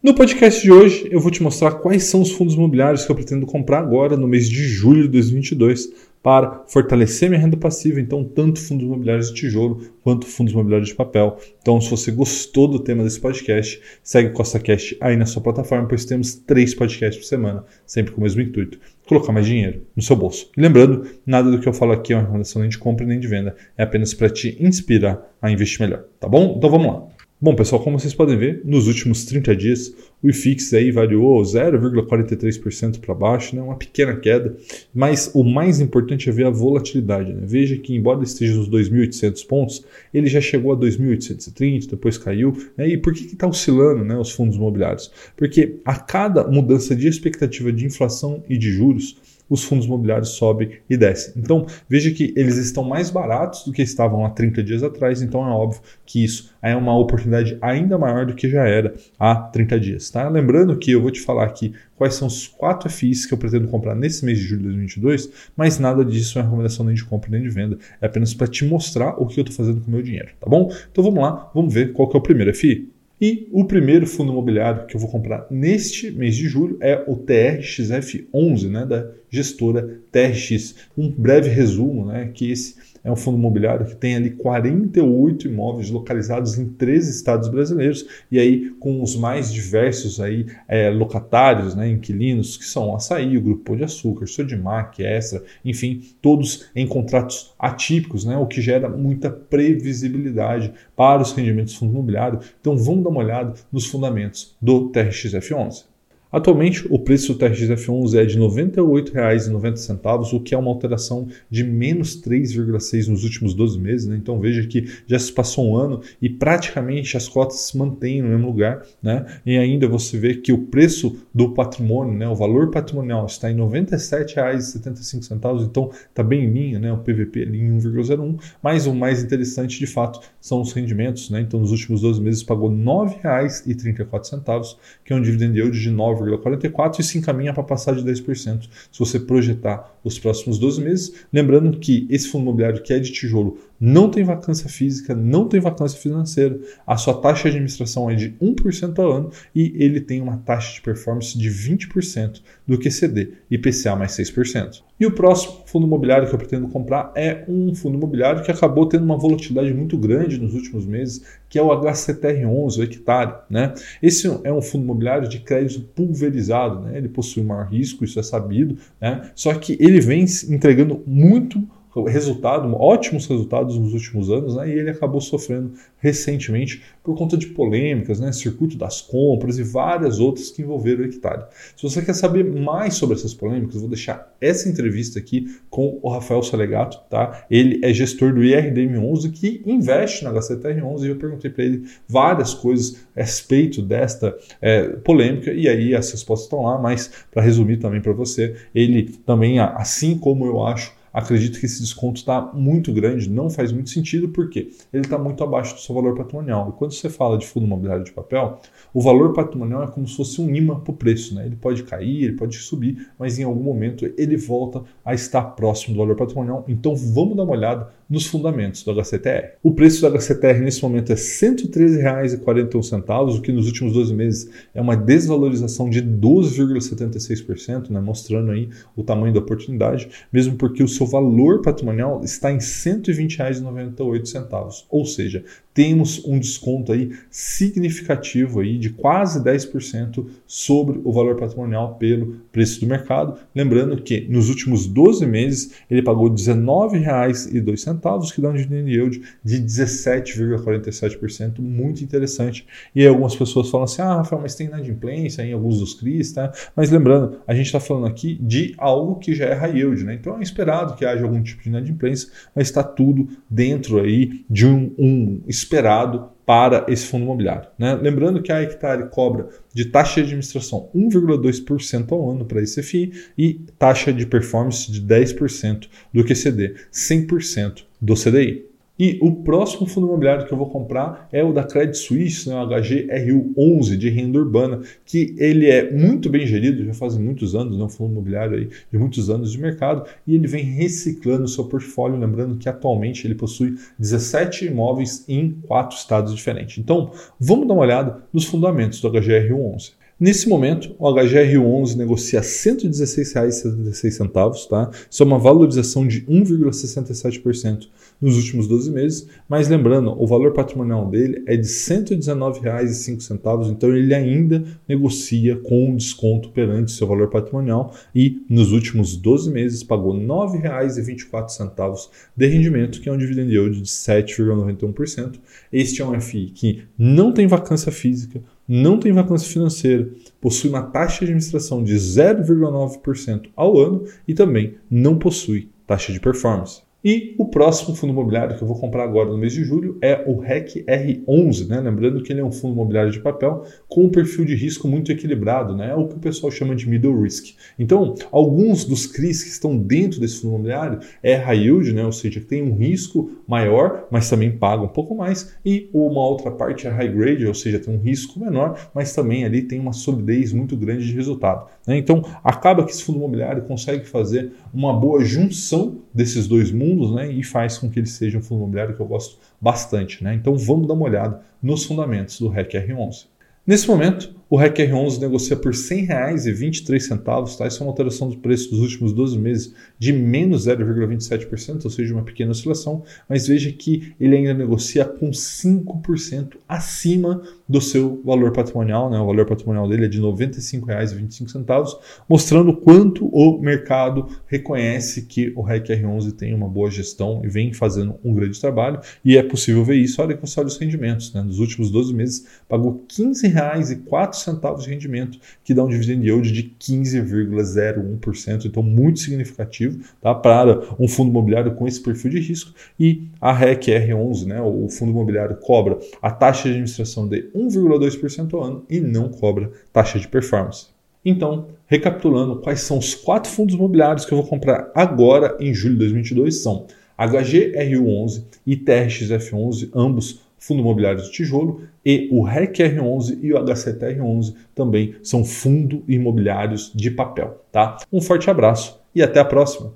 No podcast de hoje, eu vou te mostrar quais são os fundos imobiliários que eu pretendo comprar agora no mês de julho de 2022 para fortalecer minha renda passiva, então tanto fundos imobiliários de tijolo quanto fundos imobiliários de papel. Então, se você gostou do tema desse podcast, segue o Costa Cash aí na sua plataforma, pois temos três podcasts por semana, sempre com o mesmo intuito, colocar mais dinheiro no seu bolso. E lembrando, nada do que eu falo aqui é uma recomendação nem de compra nem de venda, é apenas para te inspirar a investir melhor, tá bom? Então vamos lá. Bom, pessoal, como vocês podem ver, nos últimos 30 dias o IFIX aí variou 0,43% para baixo, né? uma pequena queda, mas o mais importante é ver a volatilidade. Né? Veja que, embora esteja nos 2.800 pontos, ele já chegou a 2.830, depois caiu. Né? E por que está oscilando né, os fundos imobiliários? Porque a cada mudança de expectativa de inflação e de juros, os fundos imobiliários sobem e descem. Então, veja que eles estão mais baratos do que estavam há 30 dias atrás, então é óbvio que isso é uma oportunidade ainda maior do que já era há 30 dias. Tá? Lembrando que eu vou te falar aqui quais são os quatro FIIs que eu pretendo comprar nesse mês de julho de 2022, mas nada disso é recomendação nem de compra nem de venda, é apenas para te mostrar o que eu estou fazendo com o meu dinheiro, tá bom? Então vamos lá, vamos ver qual que é o primeiro FI. E o primeiro fundo imobiliário que eu vou comprar neste mês de julho é o TRXF11, né, da gestora TRX. Um breve resumo, né, que esse é um fundo imobiliário que tem ali 48 imóveis localizados em três estados brasileiros e aí com os mais diversos aí é, locatários, né, inquilinos, que são Açaí, o Grupo Pão de Açúcar, Sodimac, Extra, enfim, todos em contratos atípicos, né, o que gera muita previsibilidade para os rendimentos do fundo imobiliário. Então vamos dar uma olhada nos fundamentos do TRXF11. Atualmente, o preço do TRX-F11 é de R$ 98,90, o que é uma alteração de menos 3,6% nos últimos 12 meses. Né? Então veja que já se passou um ano e praticamente as cotas se mantêm no mesmo lugar. Né? E ainda você vê que o preço do patrimônio, né, o valor patrimonial, está em R$ 97,75, então está bem em linha, né? o PVP ali em 1,01. Mas o mais interessante de fato são os rendimentos. Né? Então nos últimos 12 meses pagou R$ 9,34, que é um dividend yield de 9 9,44% e se encaminha para passar de 10% se você projetar os próximos 12 meses. Lembrando que esse fundo imobiliário que é de tijolo não tem vacância física, não tem vacância financeira, a sua taxa de administração é de 1% ao ano e ele tem uma taxa de performance de 20% do QCD, IPCA mais 6%. E o próximo fundo imobiliário que eu pretendo comprar é um fundo imobiliário que acabou tendo uma volatilidade muito grande nos últimos meses, que é o HCTR11, o hectare. Né? Esse é um fundo imobiliário de crédito pulverizado, né? ele possui maior risco, isso é sabido, né? só que ele vem entregando muito resultado, ótimos resultados nos últimos anos, né? e ele acabou sofrendo recentemente por conta de polêmicas, né? circuito das compras e várias outras que envolveram o hectare. Se você quer saber mais sobre essas polêmicas, vou deixar essa entrevista aqui com o Rafael Salegato, tá? Ele é gestor do IRDM11 que investe na HCTR11 e eu perguntei para ele várias coisas a respeito desta é, polêmica e aí as respostas estão lá, mas para resumir também para você, ele também, assim como eu acho acredito que esse desconto está muito grande, não faz muito sentido, porque ele está muito abaixo do seu valor patrimonial. E quando você fala de fundo imobiliário de papel, o valor patrimonial é como se fosse um imã para o preço. Né? Ele pode cair, ele pode subir, mas em algum momento ele volta a estar próximo do valor patrimonial. Então vamos dar uma olhada nos fundamentos do HCTR. O preço do HCTR nesse momento é R$ 113,41, o que nos últimos 12 meses é uma desvalorização de 12,76%, né? mostrando aí o tamanho da oportunidade, mesmo porque o seu valor patrimonial está em R$ 120,98, ou seja, temos um desconto aí significativo aí de quase 10% sobre o valor patrimonial pelo preço do mercado. Lembrando que nos últimos 12 meses ele pagou R$ 19,02, que dá um dividend yield de 17,47%, muito interessante. E algumas pessoas falam assim: "Ah, Rafael, mas tem inadimplência em alguns dos CRIs, tá?". Mas lembrando, a gente está falando aqui de algo que já é high yield, né? Então é esperado que haja algum tipo de inadimplência, mas está tudo dentro aí de um, um esperado para esse fundo imobiliário. Né? Lembrando que a Hectare cobra de taxa de administração 1,2% ao ano para esse FI e taxa de performance de 10% do QCD, 100% do CDI. E o próximo fundo imobiliário que eu vou comprar é o da Credit Suisse, né, o HGRU11 de renda urbana, que ele é muito bem gerido, já faz muitos anos, né, um fundo imobiliário aí de muitos anos de mercado, e ele vem reciclando o seu portfólio, lembrando que atualmente ele possui 17 imóveis em quatro estados diferentes. Então, vamos dar uma olhada nos fundamentos do HGRU11. Nesse momento, o HGR11 negocia R$ 116,76, tá? Isso é uma valorização de 1,67% nos últimos 12 meses, mas lembrando, o valor patrimonial dele é de R$ 119,05, então ele ainda negocia com um desconto perante seu valor patrimonial e nos últimos 12 meses pagou R$ 9,24 de rendimento, que é um dividend yield de 7,91%. Este é um FI que não tem vacância física, não tem vacância financeira, possui uma taxa de administração de 0,9% ao ano e também não possui taxa de performance. E o próximo fundo imobiliário que eu vou comprar agora no mês de julho é o REC R11, né? Lembrando que ele é um fundo imobiliário de papel com um perfil de risco muito equilibrado, né? É o que o pessoal chama de middle risk. Então, alguns dos CRIs que estão dentro desse fundo imobiliário é high yield, né? Ou seja, tem um risco maior, mas também paga um pouco mais, e uma outra parte é high grade, ou seja, tem um risco menor, mas também ali tem uma solidez muito grande de resultado. Né? Então, acaba que esse fundo imobiliário consegue fazer uma boa junção desses dois mundos fundos né, e faz com que ele seja um fundo imobiliário que eu gosto bastante. Né? Então vamos dar uma olhada nos fundamentos do REC R11. Nesse momento, o RQR11 negocia por R$ 100,23, tá? Isso é uma alteração do preço dos últimos 12 meses de menos 0,27%, ou seja, uma pequena oscilação, mas veja que ele ainda negocia com 5% acima do seu valor patrimonial, né? O valor patrimonial dele é de R$ 95,25, mostrando quanto o mercado reconhece que o RQR11 tem uma boa gestão e vem fazendo um grande trabalho, e é possível ver isso, olha que você olha os rendimentos, né? Nos últimos 12 meses pagou R$ 15,00 reais e quatro centavos de rendimento, que dá um dividend yield de 15,01%, então muito significativo tá? para um fundo imobiliário com esse perfil de risco. E a REC R11, né? o fundo imobiliário cobra a taxa de administração de 1,2% ao ano e não cobra taxa de performance. Então, recapitulando, quais são os quatro fundos imobiliários que eu vou comprar agora em julho de 2022 são HGRU11 e TRXF11, ambos fundo imobiliário de tijolo, e o REC-R11 e o HCTR11 também são fundo imobiliários de papel. Tá? Um forte abraço e até a próxima!